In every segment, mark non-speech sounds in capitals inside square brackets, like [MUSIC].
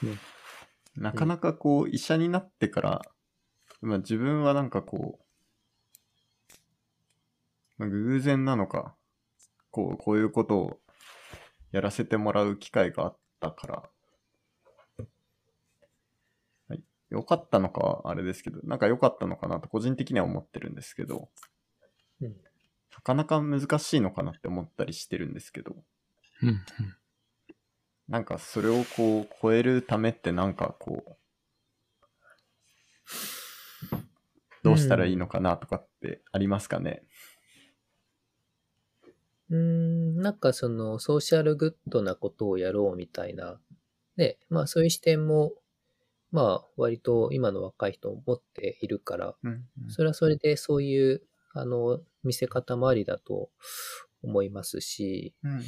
ですね。なかなかこう、医者になってから、まあ自分はなんかこう、まあ偶然なのか、こう、こういうことをやらせてもらう機会があったから、はい、良かったのかはあれですけど、なんか良かったのかなと個人的には思ってるんですけど、うん。なかなか難しいのかなって思ったりしてるんですけど、うんうん。なんかそれをこう超えるためってなんかこう、どうしたらいいのかなとかってありますかね、うーん、なんかそのソーシャルグッドなことをやろうみたいな、ね、まあそういう視点も、まあ割と今の若い人も持っているから、うんうん。それはそれでそういう、あの、見せ方もありだと思いますし、うんうん。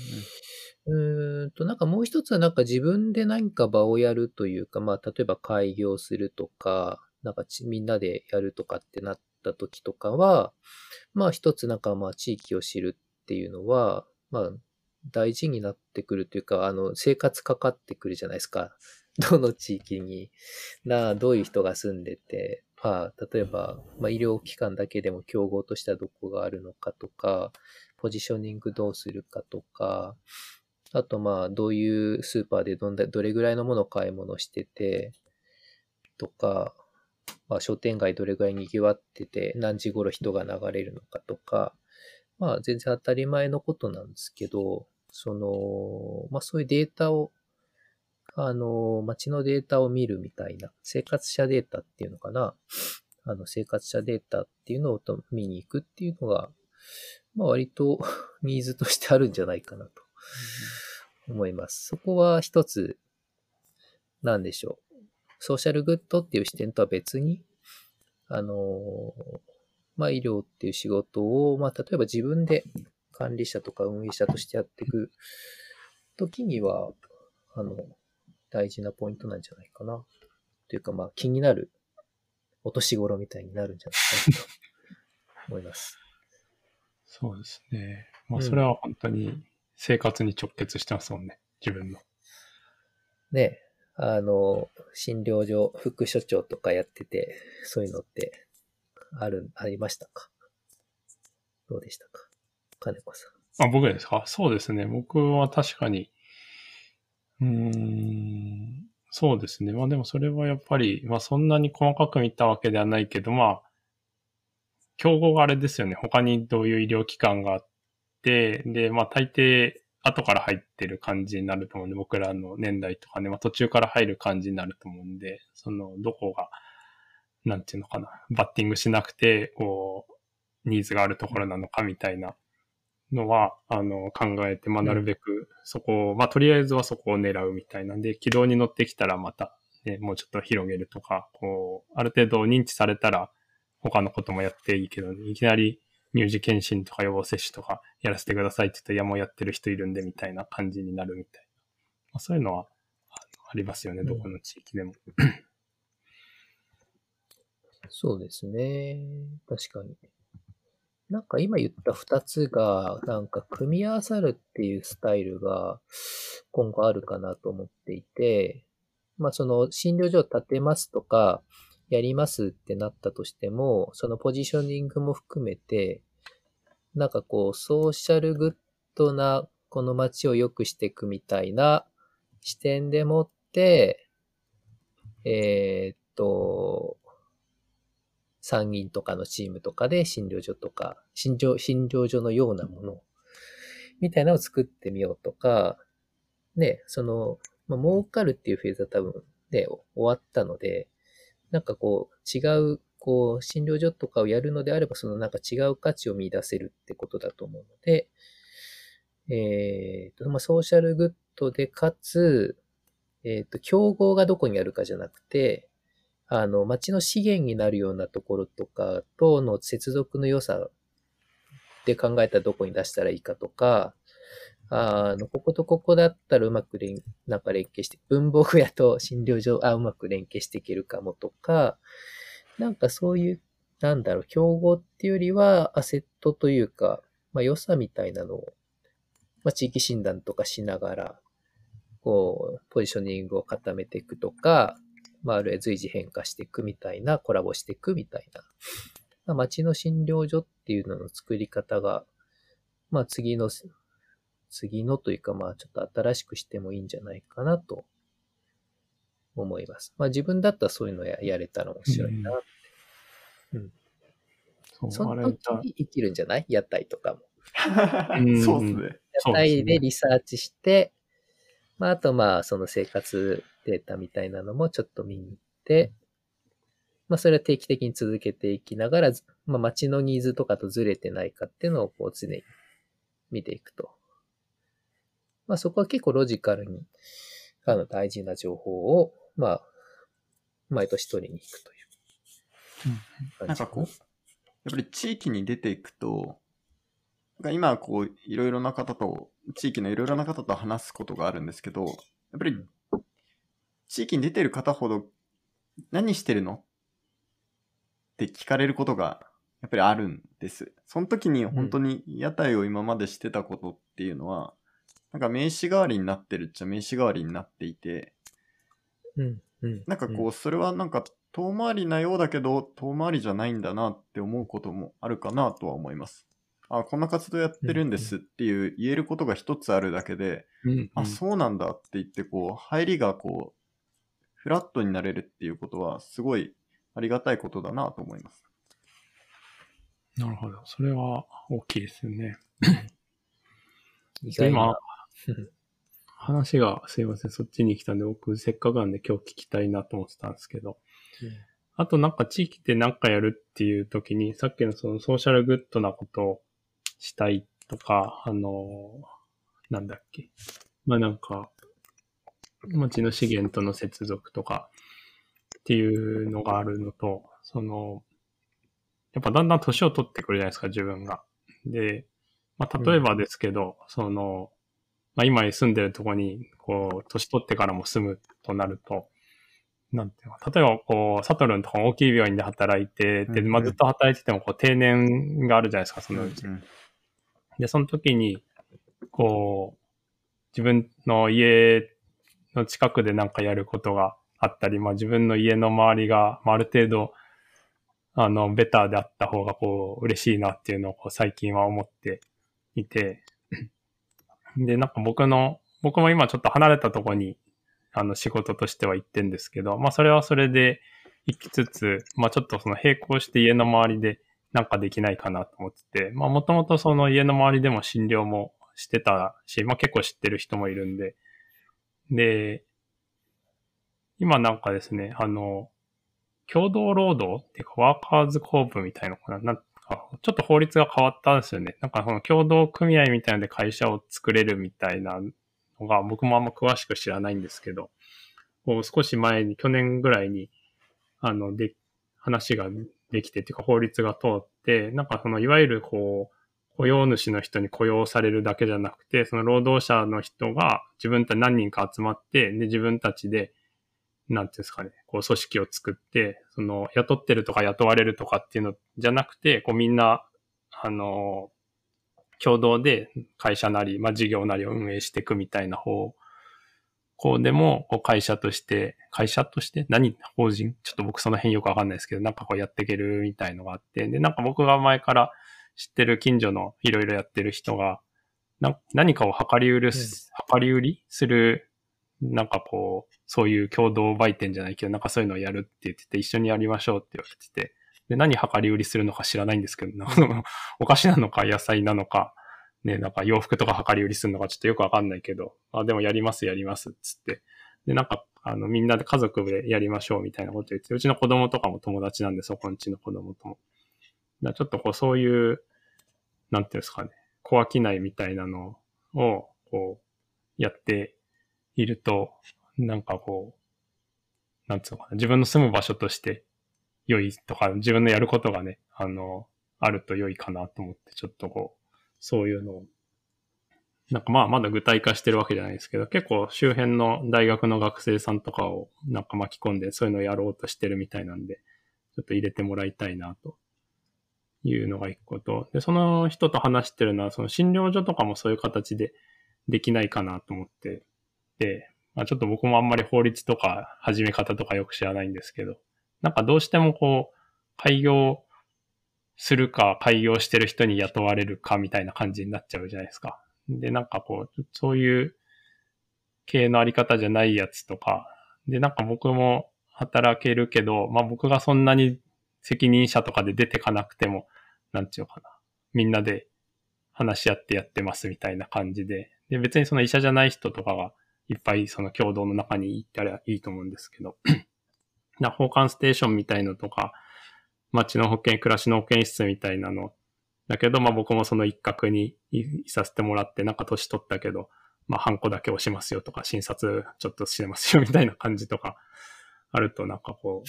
うーんと、なんかもう一つはなんか自分で何か場をやるというか、まあ例えば開業するとか、なんかちみんなでやるとかってなった時とかは、まあ一つなんかまあ地域を知るっていうのは、まあ大事になってくるというか、あの生活かかってくるじゃないですか。[LAUGHS] どの地域に、な、どういう人が住んでて、まあ例えば、まあ医療機関だけでも競合としてはどこがあるのかとか、ポジショニングどうするかとか、あとまあ、どういうスーパーでどんだどれぐらいのものを買い物してて、とか、まあ、商店街どれぐらい賑わってて、何時頃人が流れるのかとか、まあ、全然当たり前のことなんですけど、その、まあ、そういうデータを、あの、街のデータを見るみたいな、生活者データっていうのかな。あの、生活者データっていうのを見に行くっていうのが、まあ、割と [LAUGHS] ニーズとしてあるんじゃないかなと思います。そこは一つ、なんでしょう。ソーシャルグッドっていう視点とは別に、あの、まあ、医療っていう仕事を、まあ、例えば自分で管理者とか運営者としてやっていくときには、あの、大事なポイントなんじゃないかな。というか、まあ、気になるお年頃みたいになるんじゃないかなと思います。そうですね。まあ、うんそれは本当に生活に直結してますもんね。自分の。ね、あの、診療所、副所長とかやってて、そういうのって、ある、ありましたか？どうでしたか？金子さん。あ、僕ですか？そうですね。僕は確かに、うーん、そうですね。まあでもそれはやっぱり、まあそんなに細かく見たわけではないけど、まあ、競合があれですよね。他にどういう医療機関があって、で、まあ大抵後から入ってる感じになると思うんで、僕らの年代とかね、まあ途中から入る感じになると思うんで、その、どこが、なんていうのかな、バッティングしなくて、こう、ニーズがあるところなのかみたいなのは、あの、考えて、まあ、なるべくそこを、まあ、とりあえずはそこを狙うみたいなんで、軌道に乗ってきたらまた、ね、もうちょっと広げるとか、こう、ある程度認知されたら、他のこともやっていいけど、いきなり乳児検診とか予防接種とかやらせてくださいって言って、いや、もうやってる人いるんで、みたいな感じになるみたいな。まあ、そういうのは、ありますよね、うんどこの地域でも。そうですね。確かに。なんか今言った二つが、なんか組み合わさるっていうスタイルが今後あるかなと思っていて、まあその診療所を建てますとか、やりますってなったとしても、そのポジショニングも含めて、なんかこうソーシャルグッドなこの街を良くしていくみたいな視点でもって、えーっと、参議院とかのチームとかで診療所とか、診療、診療所のようなものみたいなのを作ってみようとか、ね、その、まあ、儲かるっていうフェーズは多分ね、終わったので、なんかこう、違う、こう、診療所とかをやるのであれば、そのなんか違う価値を見出せるってことだと思うので、えーと、まあ、ソーシャルグッドで、かつ、えっ、と、競合がどこにあるかじゃなくて、あの、街の資源になるようなところとかとの接続の良さで考えたらどこに出したらいいかとか、あの、こことここだったらうまく連、なんか連携して、文房具屋と診療所、あ、うまく連携していけるかもとか、なんかそういう、なんだろう、競合っていうよりは、アセットというか、まあ良さみたいなのを、まあ地域診断とかしながら、こう、ポジショニングを固めていくとか、まあ、あるいは随時変化していくみたいな、コラボしていくみたいな。まあ、街の診療所っていうのの作り方が、まあ、次の、次のというか、まあ、ちょっと新しくしてもいいんじゃないかなと思います。まあ、自分だったらそういうのややれたら面白いな。そうそのあれ時に生きるんじゃない？屋台とかも。う [LAUGHS] んそうっすね。屋台でリサーチして、まあ、あとまあ、その生活データみたいなのもちょっと見に行って、まあ、それは定期的に続けていきながら、ずまあ、街のニーズとかとずれてないかっていうのをこう常に見ていくと。まあ、そこは結構ロジカルに、あの、大事な情報を、まあ、毎年取りに行くという。感じな。んかこう、やっぱり地域に出ていくと、今こう、いろいろな方と、地域のいろいろな方と話すことがあるんですけど、やっぱり地域に出てる方ほど、何してるの？って聞かれることがやっぱりあるんです。その時に本当に屋台を今までしてたことっていうのは、なんか名刺代わりになってるっちゃ名刺代わりになっていて、うん、うん。なんかこう、それはなんか遠回りなようだけど、遠回りじゃないんだなって思うこともあるかなとは思います。あ、こんな活動やってるんですっていう言えることが一つあるだけで、うんあ、そうなんだって言って、こう、入りがこう、フラットになれるっていうことは、すごいありがたいことだなと思います。なるほど。それは大きいですよね。[LAUGHS] 今、[LAUGHS] 話がすいません、そっちに来たんで、僕せっかくなんで今日聞きたいなと思ってたんですけど、あとなんか地域で何かやるっていう時に、さっきのそのソーシャルグッドなことをしたいとか、あの、なんだっけ。まあなんか、町の資源との接続とかっていうのがあるのと、その、やっぱだんだん年を取ってくるじゃないですか、自分が。で、まあ例えばですけど、その、まあ今住んでるとこに、こう、年取ってからも住むとなると、なんていうの例えば、こう、サトルンとか大きい病院で働いて、で、うんまあ、ずっと働いてても、こう、定年があるじゃないですか、そのうち。うん。で、その時に、こう、自分の家の近くでなんかやることがあったり、まあ自分の家の周りが、まあ、ある程度、あの、ベターであった方が、こう、嬉しいなっていうのを、こう、最近は思っていて、で、なんか僕の、僕も今ちょっと離れたとこに、あの、仕事としては行ってんですけど、まあそれはそれで行きつつ、まあちょっとその並行して家の周りでなんかできないかなと思ってて、まあもともとその家の周りでも診療もしてたし、まあ結構知ってる人もいるんで、で、今なんかですね、あの、共同労働っていうかワーカーズコープみたいなのかななんちょっと法律が変わったんですよね。なんかその共同組合みたいなので会社を作れるみたいなのが僕もあんま詳しく知らないんですけど、こう少し前に、去年ぐらいに、あの、で、話ができてっていうか法律が通って、なんかそのいわゆるこう、雇用主の人に雇用されるだけじゃなくて、その労働者の人が自分たち何人か集まって、で、自分たちで、なんていうんですかね、こう組織を作って、その雇ってるとか雇われるとかっていうのじゃなくて、こうみんな、あの、共同で会社なり、まあ事業なりを運営していくみたいな方向でも、こう会社として、会社として何法人？ちょっと僕その辺よくわかんないですけど、なんかこうやっていけるみたいのがあって、で、なんか僕が前から知ってる近所のいろいろやってる人が、な何かを量り売る、量り売りする、なんかこう、そういう共同売店じゃないけど、なんかそういうのをやるって言ってて、一緒にやりましょうって言われてて、で、何量り売りするのか知らないんですけど、[LAUGHS] お菓子なのか野菜なのか、ね、なんか洋服とか量り売りするのかちょっとよくわかんないけど、あ、でもやりますやりますっつって。で、なんか、あの、みんなで家族でやりましょうみたいなこと言って、うちの子供とかも友達なんで、そこんちの子供とも。だちょっとこう、そういう、なんていうんですかね、小商いみたいなのを、こう、やっていると、なんかこう、なんつうのかな、自分の住む場所として良いとか、自分のやることがね、あの、あると良いかなと思って、ちょっとこう、そういうのを、なんかまあまだ具体化してるわけじゃないですけど、結構周辺の大学の学生さんとかをなんか巻き込んでそういうのをやろうとしてるみたいなんで、ちょっと入れてもらいたいなと。いうのが一個と、で、その人と話してるのは、その診療所とかもそういう形でできないかなと思って、まあ、ちょっと僕もあんまり法律とか始め方とかよく知らないんですけど、なんかどうしてもこう、開業するか、開業してる人に雇われるかみたいな感じになっちゃうじゃないですか。で、なんかこう、そういう経営のあり方じゃないやつとか、で、なんか僕も働けるけど、まあ僕がそんなに責任者とかで出てかなくても、なんていうかな。みんなで話し合ってやってますみたいな感じで。で、別にその医者じゃない人とかがいっぱいその共同の中に行ったらいいと思うんですけど。[CLEARS THROAT] な、交換ステーションみたいのとか、街の保健、暮らしの保健室みたいなの。だけど、まあ僕もその一角にいさせてもらって、なんか年取ったけど、まあ、ハンコだけ押しますよとか、診察ちょっとしてますよみたいな感じとか、あるとなんかこう、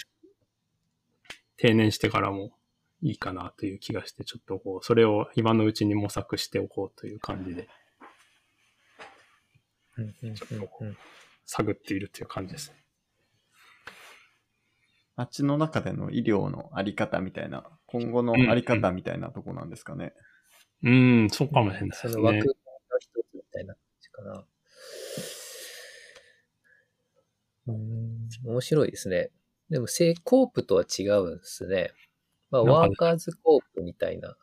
定年してからもいいかなという気がして、ちょっとこう、それを今のうちに模索しておこうという感じで、探っているという感じですね。街の中での医療のあり方みたいな、今後のあり方みたいなとこなんですかね。うん、うん、そうかもしれないですね。その枠の一つみたいなかな。うん、面白いですね。でも、セコープとは違うんですね。まあ、ワーカーズコープみたいな。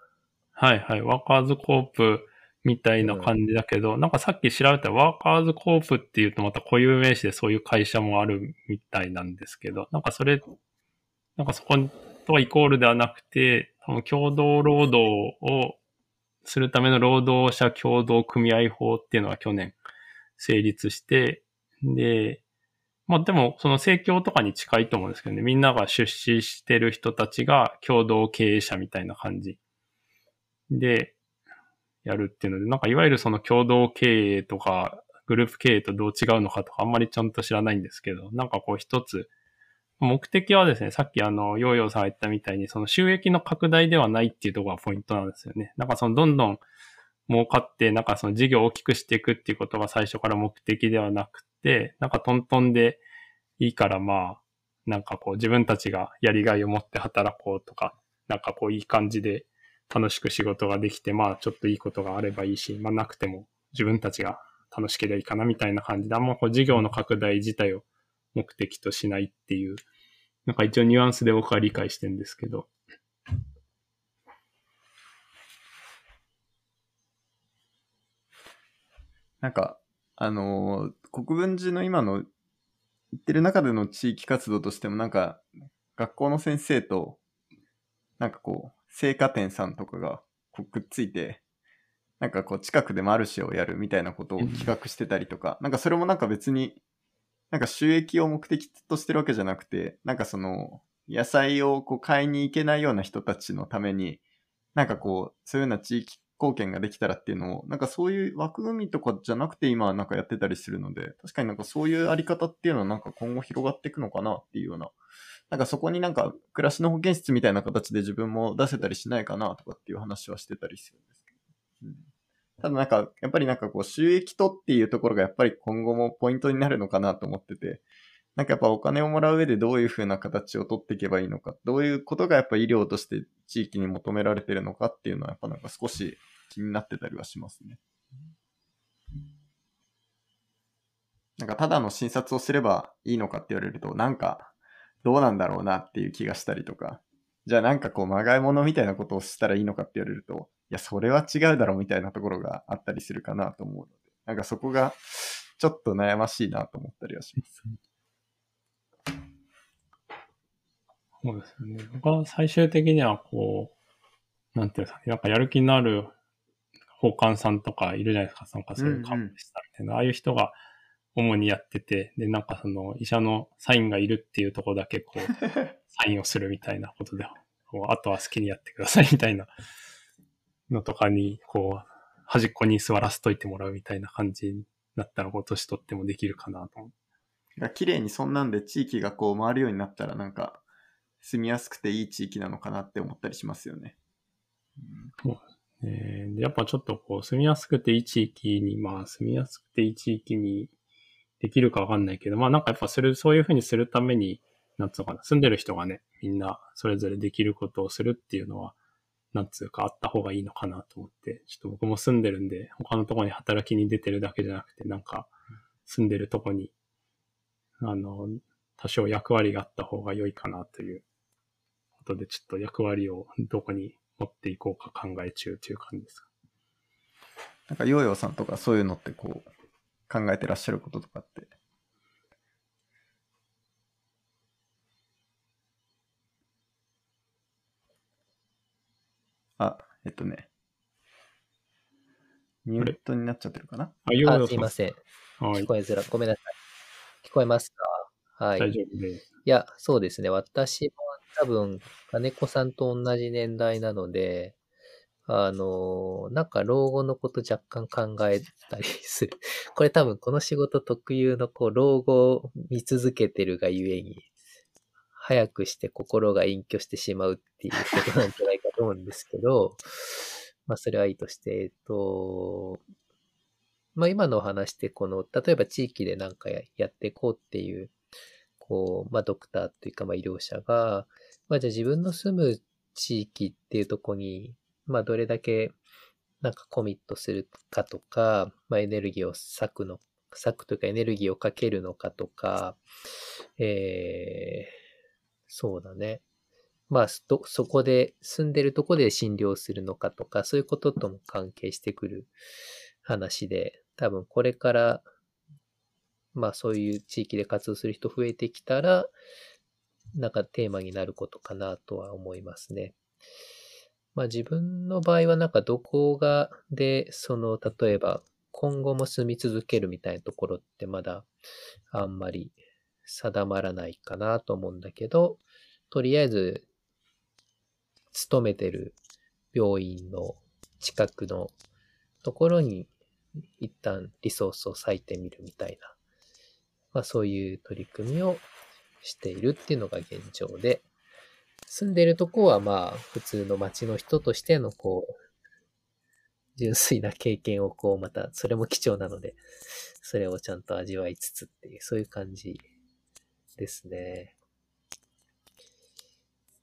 はいはい。ワーカーズコープみたいな感じだけど、うん、なんかさっき調べたワーカーズコープっていうとまた固有名詞でそういう会社もあるみたいなんですけど、なんかそれ、なんかそことはイコールではなくて、共同労働をするための労働者協同組合法っていうのが去年成立して、で、まあでもその政教とかに近いと思うんですけどね、みんなが出資してる人たちが共同経営者みたいな感じ。でやるっていうので、なんかいわゆるその共同経営とかグループ経営とどう違うのかとかあんまりちゃんと知らないんですけど、なんかこう一つ目的はですね、さっきあの、ヨーヨーさんが言ったみたいに、その収益の拡大ではないっていうところがポイントなんですよね。なんかそのどんどん儲かって、なんかその事業を大きくしていくっていうことが最初から目的ではなくて、なんかトントンでいいからまあ、なんかこう自分たちがやりがいを持って働こうとか、なんかこういい感じで楽しく仕事ができて、まあちょっといいことがあればいいし、まあなくても自分たちが楽しければいいかなみたいな感じで、あんまこう事業の拡大自体を目的としないっていうなんか一応ニュアンスで僕は理解してるんですけど。なんか、あのー、国分寺の今の言ってる中での地域活動としてもなんか、学校の先生と、なんかこう、生花店さんとかがこうくっついて、なんかこう近くでマルシェをやるみたいなことを企画してたりとか、なんかそれもなんか別になんか収益を目的としてるわけじゃなくて、なんかその、野菜をこう買いに行けないような人たちのために、なんかこう、そういうような地域貢献ができたらっていうのを、なんかそういう枠組みとかじゃなくて今はなんかやってたりするので、確かになんかそういうあり方っていうのはなんか今後広がっていくのかなっていうような、なんかそこになんか暮らしの保健室みたいな形で自分も出せたりしないかなとかっていう話はしてたりするんですけど。うんただなんか、やっぱりなんかこう収益とっていうところがやっぱり今後もポイントになるのかなと思ってて、なんかやっぱお金をもらう上でどういう風な形を取っていけばいいのか、どういうことがやっぱ医療として地域に求められてるのかっていうのはやっぱなんか少し気になってたりはしますね。なんかただの診察をすればいいのかって言われると、なんかどうなんだろうなっていう気がしたりとか、じゃあなんかこうまがいものみたいなことをしたらいいのかって言われると、や、それは違うだろうみたいなところがあったりするかなと思うので、なんかそこがちょっと悩ましいなと思ったりはします。そうですね。僕は最終的にはこう、なんていうんですか、なんかやる気のある法官さんとかいるじゃないですか、参加する看護師さんみたいな、うんうん、ああいう人が主にやってて、で、なんかその医者のサインがいるっていうところだけこう、[LAUGHS] サインをするみたいなことで、こうあとは好きにやってくださいみたいなのとかに、こう、端っこに座らせといてもらうみたいな感じになったら、こう、年取ってもできるかなと思う。綺麗にそんなんで地域がこう回るようになったら、なんか、住みやすくていい地域なのかなって思ったりしますよね。うん、そうね。で、やっぱちょっとこう、住みやすくていい地域に、まあ、住みやすくていい地域にできるかわかんないけど、まあなんかやっぱする、そういうふうにするために、なんつうのかな、住んでる人がね、みんなそれぞれできることをするっていうのは、なんつうかあった方がいいのかなと思って、ちょっと僕も住んでるんで、他のとこに働きに出てるだけじゃなくて、なんか住んでるとこにあの、多少役割があった方が良いかなということで、ちょっと役割をどこに持っていこうか考え中という感じですか。なんかヨーヨーさんとかそういうのってこう考えてらっしゃることとかってあ、えっとね。ミュートになっちゃってるかな？あ。すいません。はい聞。こえづら。ごめんなさい。聞こえますか？はい。大丈夫です。いや、そうですね。私も多分、金子さんと同じ年代なので、あの、なんか老後のこと若干考えたりする。[LAUGHS] これ多分この仕事特有のこう老後を見続けてるがゆえに、早くして心が隠居してしまうっていうことなんじゃないかと思うんですけど、[LAUGHS] まあそれはいいとして、えっと、まあ今のお話ってこの、例えば地域でなんかややっていこうっていうこう、まあ、ドクターっていうか、まあ、医療者が、まあ、じゃあ自分の住む地域っていうとこに、まあ、どれだけ、なんかコミットするかとか、まあ、エネルギーを割くの、割くというかエネルギーをかけるのかとか、えー、そうだね。まあ、そそこで、住んでるとこで診療するのかとか、そういうこととも関係してくる話で、多分これからまあそういう地域で活動する人増えてきたら、なんかテーマになることかなとは思いますね。まあ自分の場合はなんかどこがで、その例えば今後も住み続けるみたいなところってまだあんまり定まらないかなと思うんだけど、とりあえず勤めてる病院の近くのところに一旦リソースを割いてみるみたいなまあそういう取り組みをしているっていうのが現状で、住んでるとこはまあ普通の街の人としてのこう、純粋な経験をこうまた、それも貴重なので、それをちゃんと味わいつつっていう、そういう感じですね。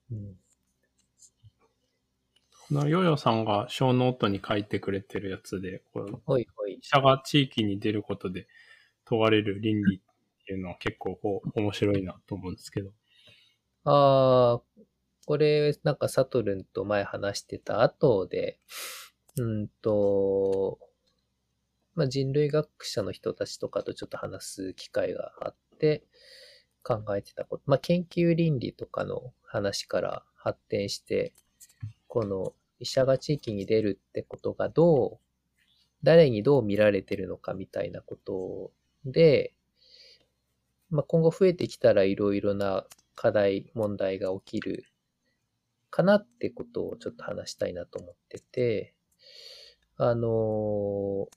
うん。このヨーヨーさんがショーノートに書いてくれてるやつで、このほいほい医。者が地域に出ることで問われる倫理っていうのは結構こう面白いなと思うんですけど。ああ、これ、なんかサトルンと前話してた後で、うんと、まあ、人類学者の人たちとかとちょっと話す機会があって、考えてたこと、まあ、研究倫理とかの話から発展して、この医者が地域に出るってことがどう、誰にどう見られてるのかみたいなことで、まあ、今後増えてきたらいろいろな課題、問題が起きるかなってことをちょっと話したいなと思ってて、あの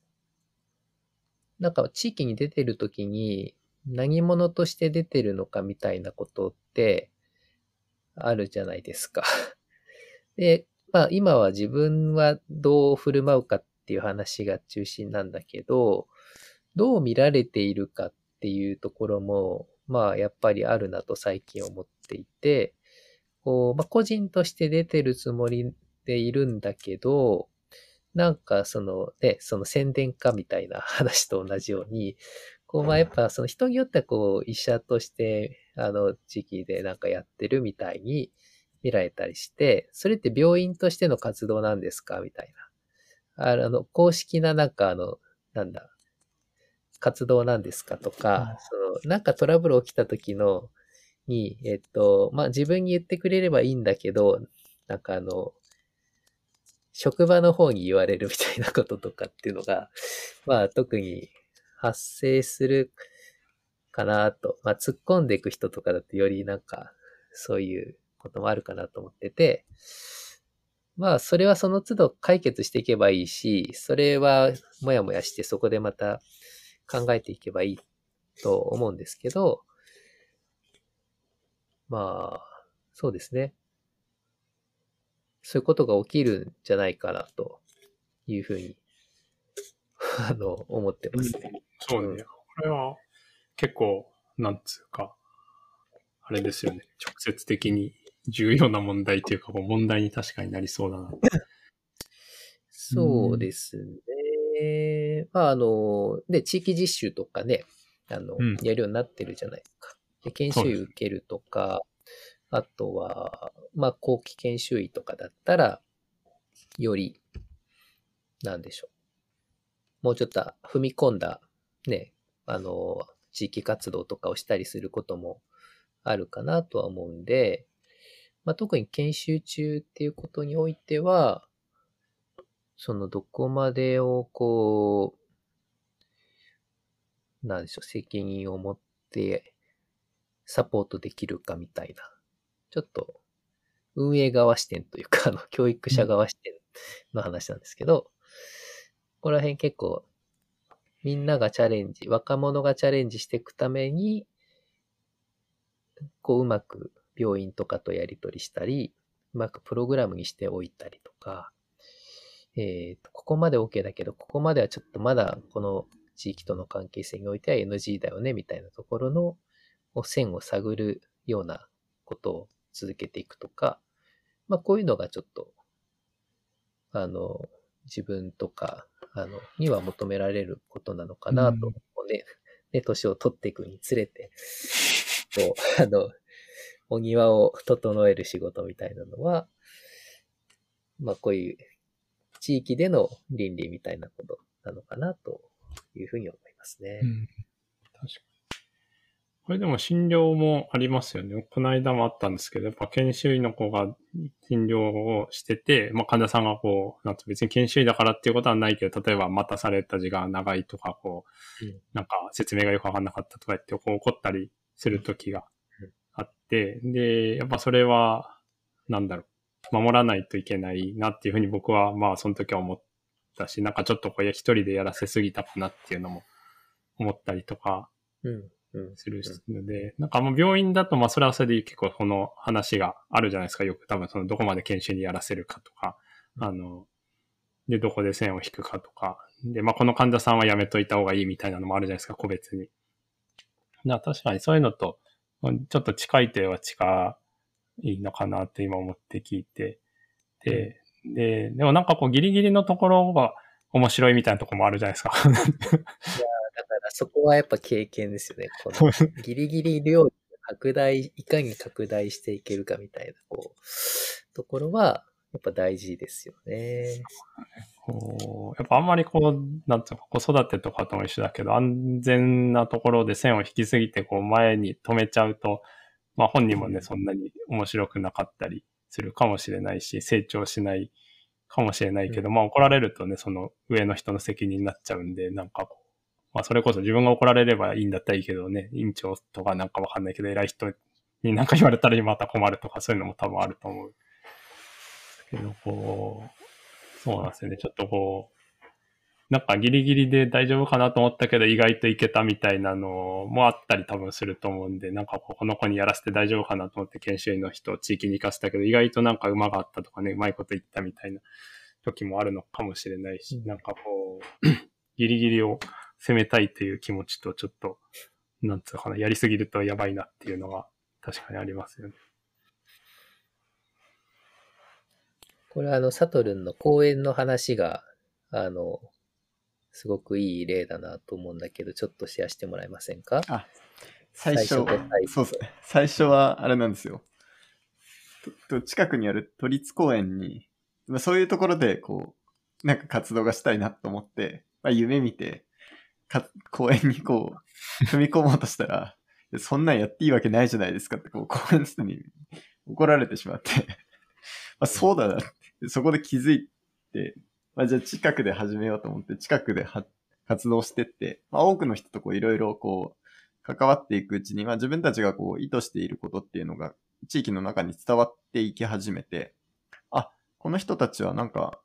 なんか地域に出てるときに何者として出てるのかみたいなことってあるじゃないですか。[LAUGHS] で、まあ今は自分はどう振る舞うかっていう話が中心なんだけど、どう見られているかっていうところも、まあやっぱりあるなと最近思っていて、こう、まあ個人として出てるつもりでいるんだけど、なんかそのね、その宣伝家みたいな [LAUGHS] 話と同じように、こうまあやっぱその人によってはこう医者としてあの地域でなんかやってるみたいに見られたりして、それって病院としての活動なんですかみたいな。あの、公式ななんかあの、なんだ、活動なんですかとか、そのなんかトラブル起きた時の、に、えっと、まあ自分に言ってくれればいいんだけど、なんかあの、職場の方に言われるみたいなこととかっていうのが、[LAUGHS] まあ特に発生するかなと。まあ突っ込んでいく人とかだとよりなんかそういうこともあるかなと思ってて、まあそれはその都度解決していけばいいし、それはもやもやしてそこでまた考えていけばいいと思うんですけど、まあ、そうですね。そういうことが起きるんじゃないかなというふうに、[LAUGHS] あの、思ってますね。そうね。これは結構、なんつうか、あれですよね。直接的に重要な問題というか、問題に確かになりそうだな。そうですね。まあ、あの、で、地域実習とかね、あの、うんやるようになってるじゃないですか。で、研修医受けるとか、あとは、まあ、後期研修医とかだったら、より、なんでしょう。もうちょっと踏み込んだ、ね、あの、地域活動とかをしたりすることもあるかなとは思うんで、まあ、特に研修中っていうことにおいては、そのどこまでをこう、なんでしょう、責任を持ってサポートできるかみたいな、ちょっと運営側視点というか、あの、教育者側視点の話なんですけど、ここら辺結構、みんながチャレンジ、若者がチャレンジしていくために、こう、うまく病院とかとやり取りしたり、うまくプログラムにしておいたりとか、えっ、と、ここまで OK だけど、ここまではちょっとまだこの地域との関係性においては NG だよね、みたいなところの線を探るようなことを続けていくとか、まあこういうのがちょっと、あの、自分とか、あの、には求められることなのかなと、うんね、[LAUGHS] ね、年を取っていくにつれて、こう、[LAUGHS] あの、お庭を整える仕事みたいなのは、まあこういう地域での倫理みたいなことなのかなというふうに思いますね。うん。確かに。これでも診療もありますよね。この間もあったんですけど、やっぱ研修医の子が診療をしてて、まあ患者さんがこう、なんと別に研修医だからっていうことはないけど、例えば待たされた時間が長いとか、こう、うんなんか説明がよくわかんなかったとか言って、こう怒ったりする時がうんあって、で、やっぱそれは、なんだろう、守らないといけないなっていうふうに僕は、まあその時は思ったし、なんかちょっとこう一人でやらせすぎたかなっていうのも思ったりとかうん。うん。するので、なんかもう病院だとまあそれはそれで結構この話があるじゃないですか。よく多分そのどこまで研修にやらせるかとか、あの、で、どこで線を引くかとか、で、まあこの患者さんはやめといた方がいいみたいなのもあるじゃないですか、個別に。な確かにそういうのと、ちょっと近いといえば近いのかなって今思って聞いて、で、で、でもなんかこうギリギリのところが面白いみたいなところもあるじゃないですか。だからそこはやっぱ経験ですよね。この [LAUGHS] ギリギリ量拡大、いかに拡大していけるかみたいな、こう、ところは、やっぱ大事ですよね。こう、やっぱあんまりこう、なんつうのか、子育てとかとも一緒だけど、安全なところで線を引きすぎて、こう、前に止めちゃうと、まあ本人もね、そんなに面白くなかったりするかもしれないし、成長しないかもしれないけど、まあ怒られるとね、その上の人の責任になっちゃうんで、なんかこう、まあそれこそ自分が怒られればいいんだったらいいけどね、院長とかなんかわかんないけど、偉い人になんか言われたらまた困るとか、そういうのも多分あると思う。けど、こう、そうなんですよね。ちょっとこう、なんかギリギリで大丈夫かなと思ったけど意外といけたみたいなのもあったり多分すると思うんで、なんかこの子にやらせて大丈夫かなと思って研修医の人を地域に行かせたけど意外となんか馬があったとかね、うまいこと言ったみたいな時もあるのかもしれないし、なんかこう、ギリギリを攻めたいという気持ちとちょっと、なんつうのかな、やりすぎるとやばいなっていうのが確かにありますよね。これはあの、サトルンの公演の話が、あの、すごくいい例だなと思うんだけど、ちょっとシェアしてもらえませんか？あ、最初、最初そうですね。最初は、あれなんですよ。とと近くにある都立公園に、まあ、そういうところで、こう、なんか活動がしたいなと思って、まあ、夢見て、か公園にこう、[LAUGHS] 踏み込もうとしたら、そんなんやっていいわけないじゃないですかって、こう、公園の人に怒られてしまって、[LAUGHS] まあ、そうだなって、そこで気づいて、まあ、じゃあ近くで始めようと思って、近くでは活動してって、まあ、多くの人とこう、いろいろこう、関わっていくうちに、まあ、自分たちがこう、意図していることっていうのが、地域の中に伝わっていき始めて、あ、この人たちはなんか、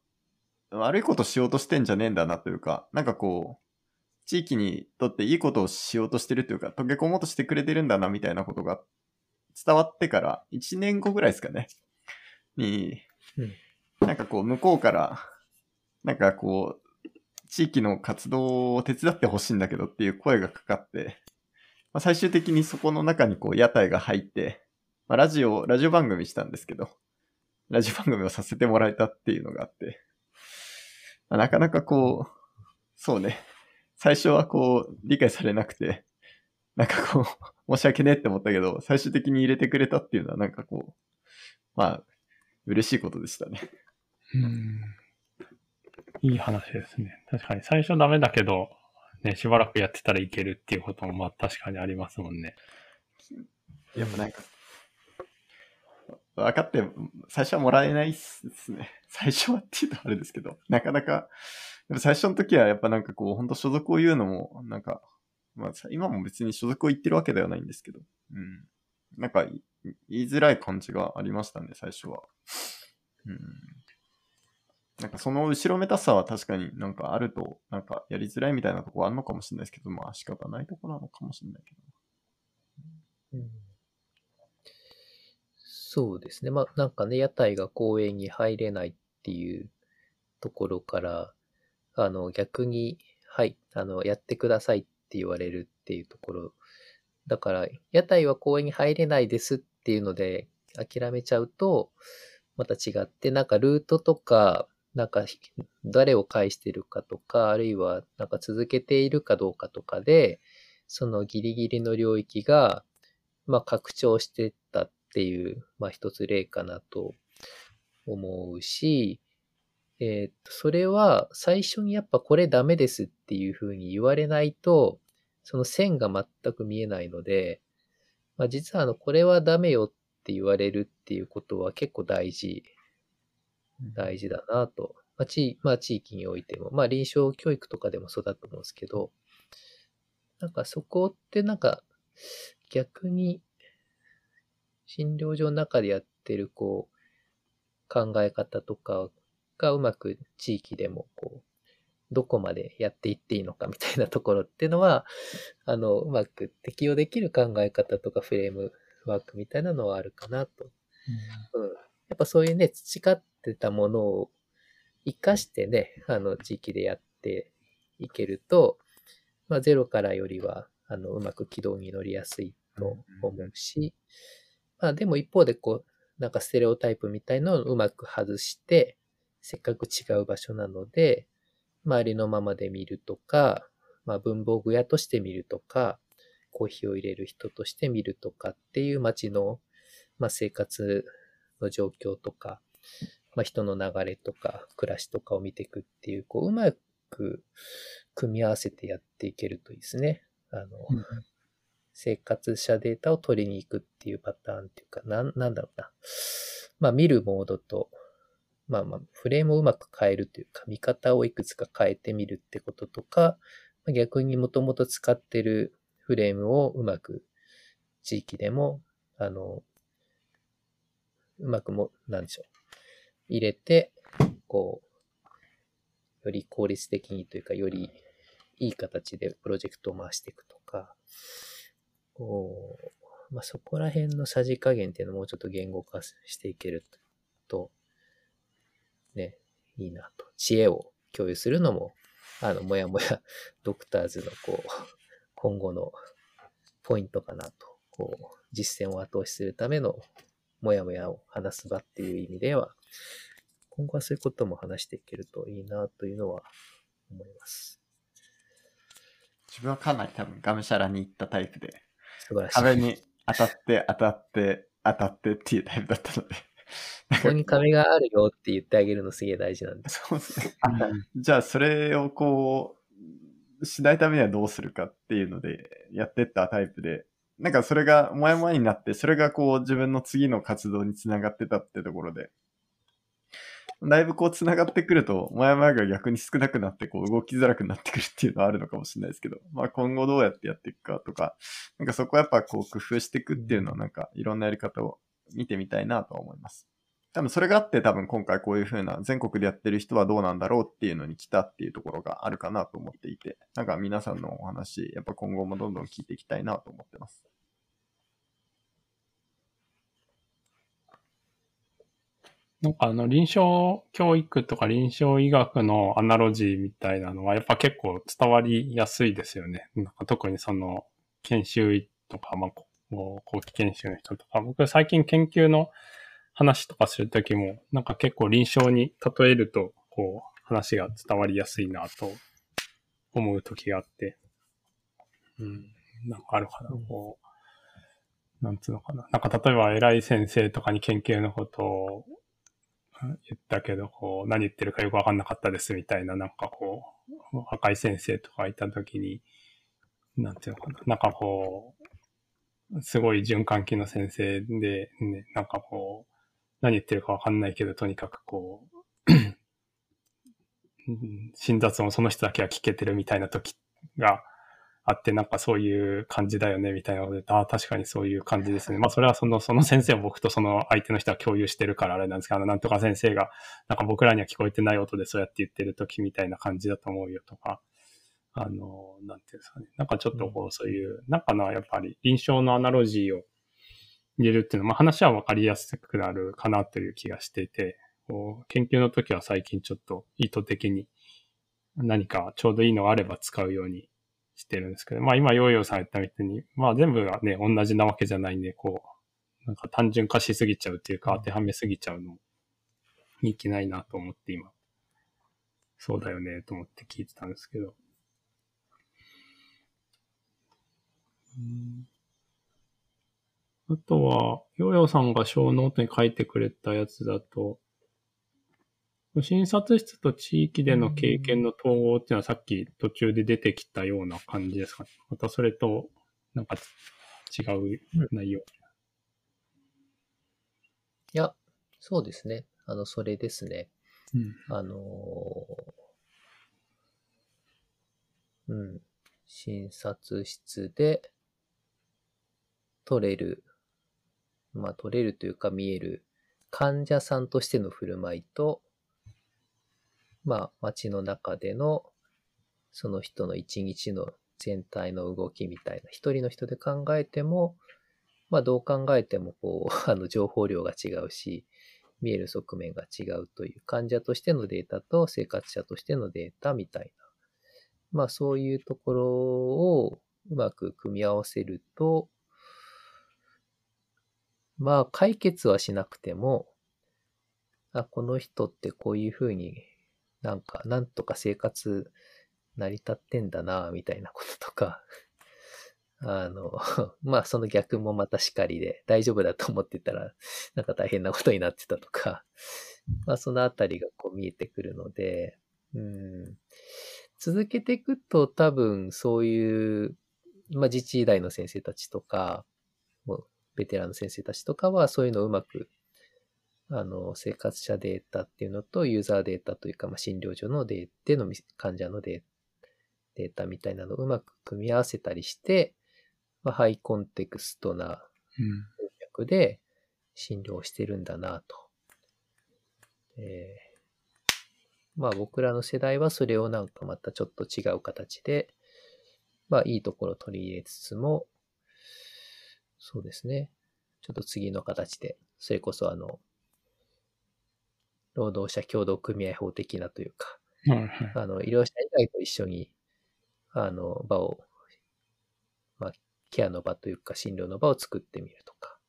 悪いことしようとしてんじゃねえんだなというか、なんかこう、地域にとっていいことをしようとしてるというか、溶け込もうとしてくれてるんだなみたいなことが伝わってから、1年後ぐらいですかね。に、うんなんかこう、向こうから、なんかこう、地域の活動を手伝ってほしいんだけどっていう声がかかって、まあ、最終的にそこの中にこう屋台が入って、まあ、ラジオ、ラジオ番組したんですけど、ラジオ番組をさせてもらえたっていうのがあって、まあ、なかなかこう、そうね、最初はこう、理解されなくて、なんかこう、[LAUGHS] 申し訳ねえって思ったけど、最終的に入れてくれたっていうのはなんかこう、まあ、嬉しいことでしたね。うん。いい話ですね。確かに最初ダメだけど、ね、しばらくやってたらいけるっていうこともまあ確かにありますもんね。やっぱなんか、分かって、最初はもらえないっすね。最初はっていうとあれですけど、なかなか、最初の時はやっぱなんかこう、本当所属を言うのも、なんか、まあ今も別に所属を言ってるわけではないんですけど、うん。なんか言いづらい感じがありましたね、最初は。うん。なんかその後ろめたさは確かになんかあると、なんかやりづらいみたいなとこあるのかもしれないですけど、まあ仕方ないとこなのかもしれないけど。うんそうですね。まあ、なんかね、屋台が公園に入れないっていうところから、あの、逆に、はい、あの、やってくださいって言われるっていうところ。だから、屋台は公園に入れないですっていうので、諦めちゃうと、また違って、なんかルートとか、なんか誰を介してるかとか、あるいはなんか続けているかどうかとかで、そのギリギリの領域が、まあ拡張してったっていう、まあ一つ例かなと思うし、えーっと、それは最初にやっぱこれダメですっていうふうに言われないと、その線が全く見えないので、まあ実はあの、これはダメよって言われるっていうことは結構大事大事だなと。まあ、地まあ、地域においても、まあ、臨床教育とかでもそうだと思うんですけど、なんかそこってなんか逆に診療所の中でやってるこう考え方とかがうまく地域でもこうどこまでやっていっていいのかみたいなところっていうのは、あの、うまく適用できる考え方とかフレームワークみたいなのはあるかなと。うん。やっぱそういうね、培ってたものを活かしてね、あの、地域でやっていけると、まあ、ゼロからよりは、あの、うまく軌道に乗りやすいと思うし、まあ、でも一方でこう、なんかステレオタイプみたいのをうまく外して、せっかく違う場所なので、周りのままで見るとか、まあ、文房具屋として見るとか、コーヒーを入れる人として見るとかっていう街の、まあ、生活の状況とか、まあ、人の流れとか、暮らしとかを見ていくっていう、こう、うまく組み合わせてやっていけるといいですね。あの、うん生活者データを取りに行くっていうパターンっていうか、なん、なんだろうな。まあ、見るモードと、まあまあ、フレームをうまく変えるというか、見方をいくつか変えてみるってこととか、逆にもともと使ってるフレームをうまく地域でも、あの、うまくも、なんでしょう。入れて、こう、より効率的にというか、よりいい形でプロジェクトを回していくとか、こう、まあ、そこら辺のさじ加減っていうのをもうちょっと言語化していけると、ね、いいなと。知恵を共有するのも、あの、もやもや [LAUGHS] ドクターズのこう、今後のポイントかなと。こう、実践を後押しするためのもやもやを話す場っていう意味では、今後はそういうことも話していけるといいなというのは思います。自分はかなり多分がむしゃらに行ったタイプで、素晴らしい。壁に当たって当たって当たってっていうタイプだったので。[LAUGHS] ここに壁があるよって言ってあげるのすげえ大事なんで。そうですね。じゃあそれをこう、しないためにはどうするかっていうのでやってったタイプで、なんかそれがもやもやになって、それがこう自分の次の活動につながってたってところで、だいぶこうつながってくると、もやもやが逆に少なくなって、こう動きづらくなってくるっていうのはあるのかもしれないですけど、まあ今後どうやってやっていくかとか、なんかそこはやっぱこう工夫していくっていうのはなんかいろんなやり方を見てみたいなと思います。多分それがあって多分今回こういう風な全国でやってる人はどうなんだろうっていうのに来たっていうところがあるかなと思っていて、なんか皆さんのお話、やっぱ今後もどんどん聞いていきたいなと思ってます。なんかあの臨床教育とか臨床医学のアナロジーみたいなのはやっぱ結構伝わりやすいですよね。なんか特にその研修医とか、まあ、後期研修の人とか、僕最近研究の話とかするときも、なんか結構臨床に例えると、こう話が伝わりやすいなと思うときがあって。うん。なんかあるかな、こう、なんつうのかな。なんか例えば偉い先生とかに研究のことを言ったけど、こう、何言ってるかよくわかんなかったですみたいな、なんかこう、若い先生とかいたときに、なんていうのかな。なんかこう、すごい循環器の先生で、ね、なんかこう、何言ってるかわかんないけど、とにかくこう、診察もその人だけは聞けてるみたいな時があって、なんかそういう感じだよね、みたいなので、ああ、確かにそういう感じですね。まあ、それはその、その先生を僕とその相手の人は共有してるからあれなんですけど、あの、なんとか先生が、なんか僕らには聞こえてない音でそうやって言ってる時みたいな感じだと思うよとか、あの、なんていうんですかね。なんかちょっとこう、そういう、なんかな、やっぱり臨床のアナロジーを入れるっていうのは、まあ話はわかりやすくなるかなという気がしていて、こう研究の時は最近ちょっと意図的に何かちょうどいいのがあれば使うようにしてるんですけど、まあ今、ヨーヨーさん言ったみたいに、まあ全部がね、同じなわけじゃないんで、こう、なんか単純化しすぎちゃうっていうか、当てはめすぎちゃうのいけないなと思って今、そうだよね、と思って聞いてたんですけど。あとは、ヨーヨーさんがショーノートに書いてくれたやつだと、診察室と地域での経験の統合っていうのはさっき途中で出てきたような感じですかね。またそれとなんか違う内容。いや、そうですね。あの、それですね。うん。あのーうん。診察室で取れる、まあ取れるというか見える患者さんとしての振る舞いと、まあ街の中でのその人の一日の全体の動きみたいな、一人の人で考えても、まあどう考えてもこう、[LAUGHS] あの情報量が違うし、見える側面が違うという患者としてのデータと生活者としてのデータみたいな。まあそういうところをうまく組み合わせると、まあ解決はしなくても、あ、この人ってこういうふうになんか、なんとか生活成り立ってんだな、みたいなこととか、[LAUGHS] あの、[LAUGHS] まあその逆もまたしかりで、大丈夫だと思ってたら、なんか大変なことになってたとか、[LAUGHS] まあそのあたりがこう見えてくるので、うん、続けていくと多分そういう、まあ自治医大の先生たちとか、ベテランの先生たちとかはそういうのをうまくあの、生活者データっていうのと、ユーザーデータというか、まあ、診療所のデータでの患者のデータみたいなのをうまく組み合わせたりして、まあ、ハイコンテクストなうん。文脈で診療してるんだなと。えーまあ僕らの世代はそれをなんかまたちょっと違う形で、まあいいところを取り入れつつも、そうですね。ちょっと次の形で、それこそあの、労働者協同組合法的なというか。あの、医療者以外と一緒に、あの、場を、まあ、ケアの場というか、診療の場を作ってみるとか、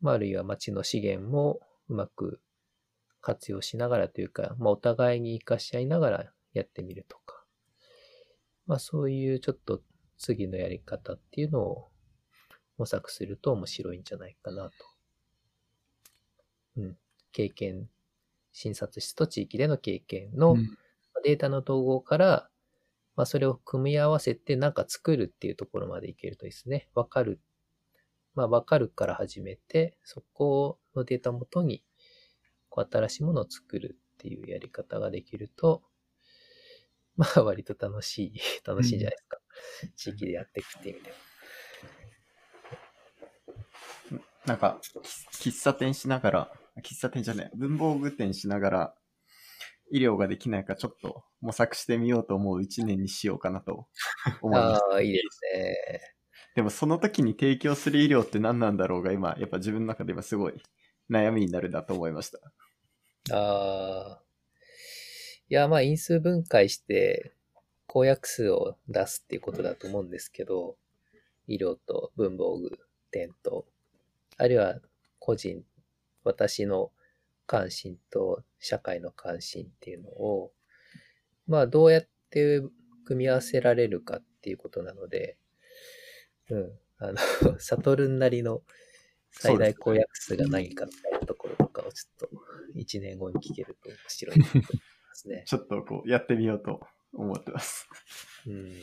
まあ、あるいは町の資源もうまく活用しながらというか、まあ、お互いに活かし合いながらやってみるとか、まあ、そういうちょっと次のやり方っていうのを模索すると面白いんじゃないかなと。うん。経験、診察室と地域での経験の、うんデータの統合から、まあ、それを組み合わせてなんか作るっていうところまでいけるといいですね。わかる。まあ、わかるから始めて、そこのデータをもとに、こう、新しいものを作るっていうやり方ができると、まあ、割と楽しい、楽しいんじゃないですか。地域でやっていくっていう意味では。なんか、喫喫茶店しながら、喫茶店じゃない、文房具店しながら、医療ができないかちょっと模索してみようと思う一年にしようかなと思いました。ああ、いいですね。でもその時に提供する医療って何なんだろうが今、やっぱ自分の中で今すごい悩みになるなと思いました。ああ。いや、まあ、因数分解して、公約数を出すっていうことだと思うんですけど、医療と文房具店と、あるいは個人、私の関心と社会の関心っていうのを、まあ、どうやって組み合わせられるかっていうことなので、うん。あの、サトルンなりの最大公約数が何かみたいなところとかをちょっと1年後に聞けると面白いなと思いますね。[LAUGHS] ちょっとこう、やってみようと思ってます。うん。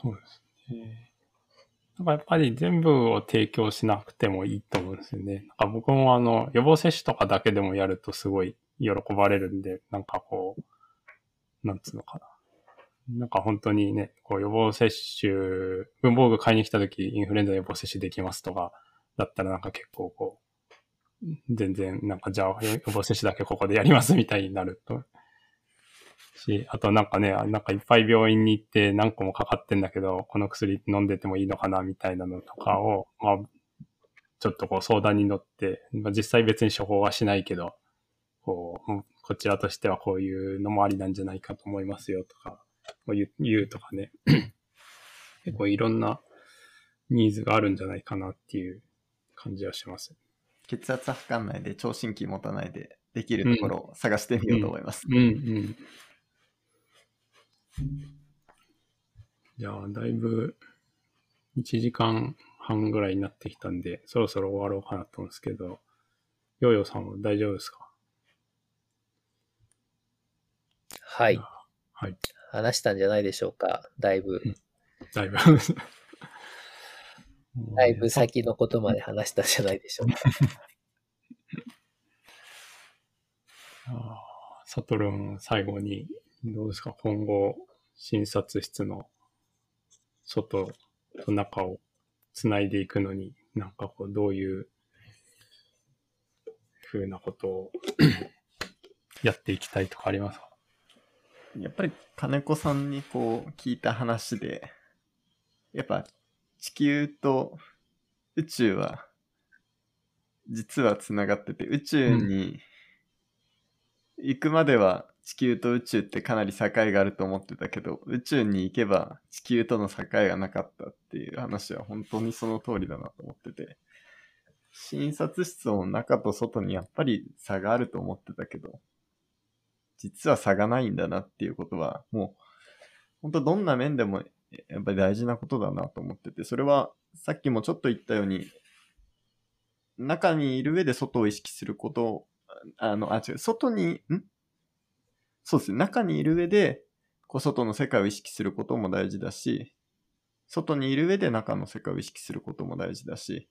そうですね。なんかやっぱり全部を提供しなくてもいいと思うんですよね。なんか僕もあの予防接種とかだけでもやるとすごい喜ばれるんで、なんかこう、なんつうのかな。なんか本当にね、こう予防接種、文房具買いに来た時インフルエンザ予防接種できますとか、だったらなんか結構こう、全然なんかじゃあ予防接種だけここでやりますみたいになると。し、あとなんかね、なんかいっぱい病院に行って何個もかかってんだけど、この薬飲んでてもいいのかなみたいなのとかを、まあ、ちょっとこう相談に乗って、まあ、実際別に処方はしないけど、こう、こちらとしてはこういうのもありなんじゃないかと思いますよとか、言うとかね。[CLEARS THROAT] 結構いろんなニーズがあるんじゃないかなっていう感じはします。血圧測んないで、聴診器持たないで、できるところを探してみようと思います。うんうん。じゃあ、だいぶ1時間半ぐらいになってきたんで、そろそろ終わろうかなと思うんですけど、ヨーヨーさんは大丈夫ですか？はい。はい。話したんじゃないでしょうか？だいぶ、だいぶ。[LAUGHS] だいぶ先のことまで話したんじゃないでしょうか。[LAUGHS] あーサトルン、最後に、どうですか？今後、診察室の外と中をつないでいくのに、なんかこう、どういうふうなことをやっていきたいとかありますか？やっぱり金子さんにこう聞いた話で、やっぱ地球と宇宙は実はつながってて、宇宙に行くまでは地球と宇宙ってかなり境があると思ってたけど、宇宙に行けば地球との境がなかったっていう話は本当にその通りだなと思ってて、診察室の中と外にやっぱり差があると思ってたけど、実は差がないんだなっていうことは、もう、本当どんな面でもやっぱり大事なことだなと思ってて、それはさっきもちょっと言ったように、中にいる上で外を意識すること、あの、あ、違う、外に、ん？そうですね、中にいる上で、こう、外の世界を意識することも大事だし、外にいる上で中の世界を意識することも大事だし、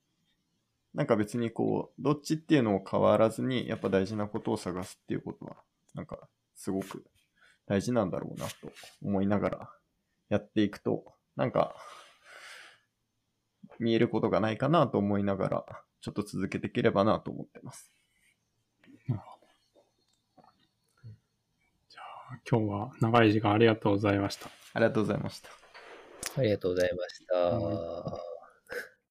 なんか別にこう、どっちっていうのを変わらずに、やっぱ大事なことを探すっていうことは、なんか、すごく大事なんだろうなと思いながらやっていくと、なんか、見えることがないかなと思いながら、ちょっと続けていければなと思ってます。今日は長い時間ありがとうございました。ありがとうございました。ありがとうございました。は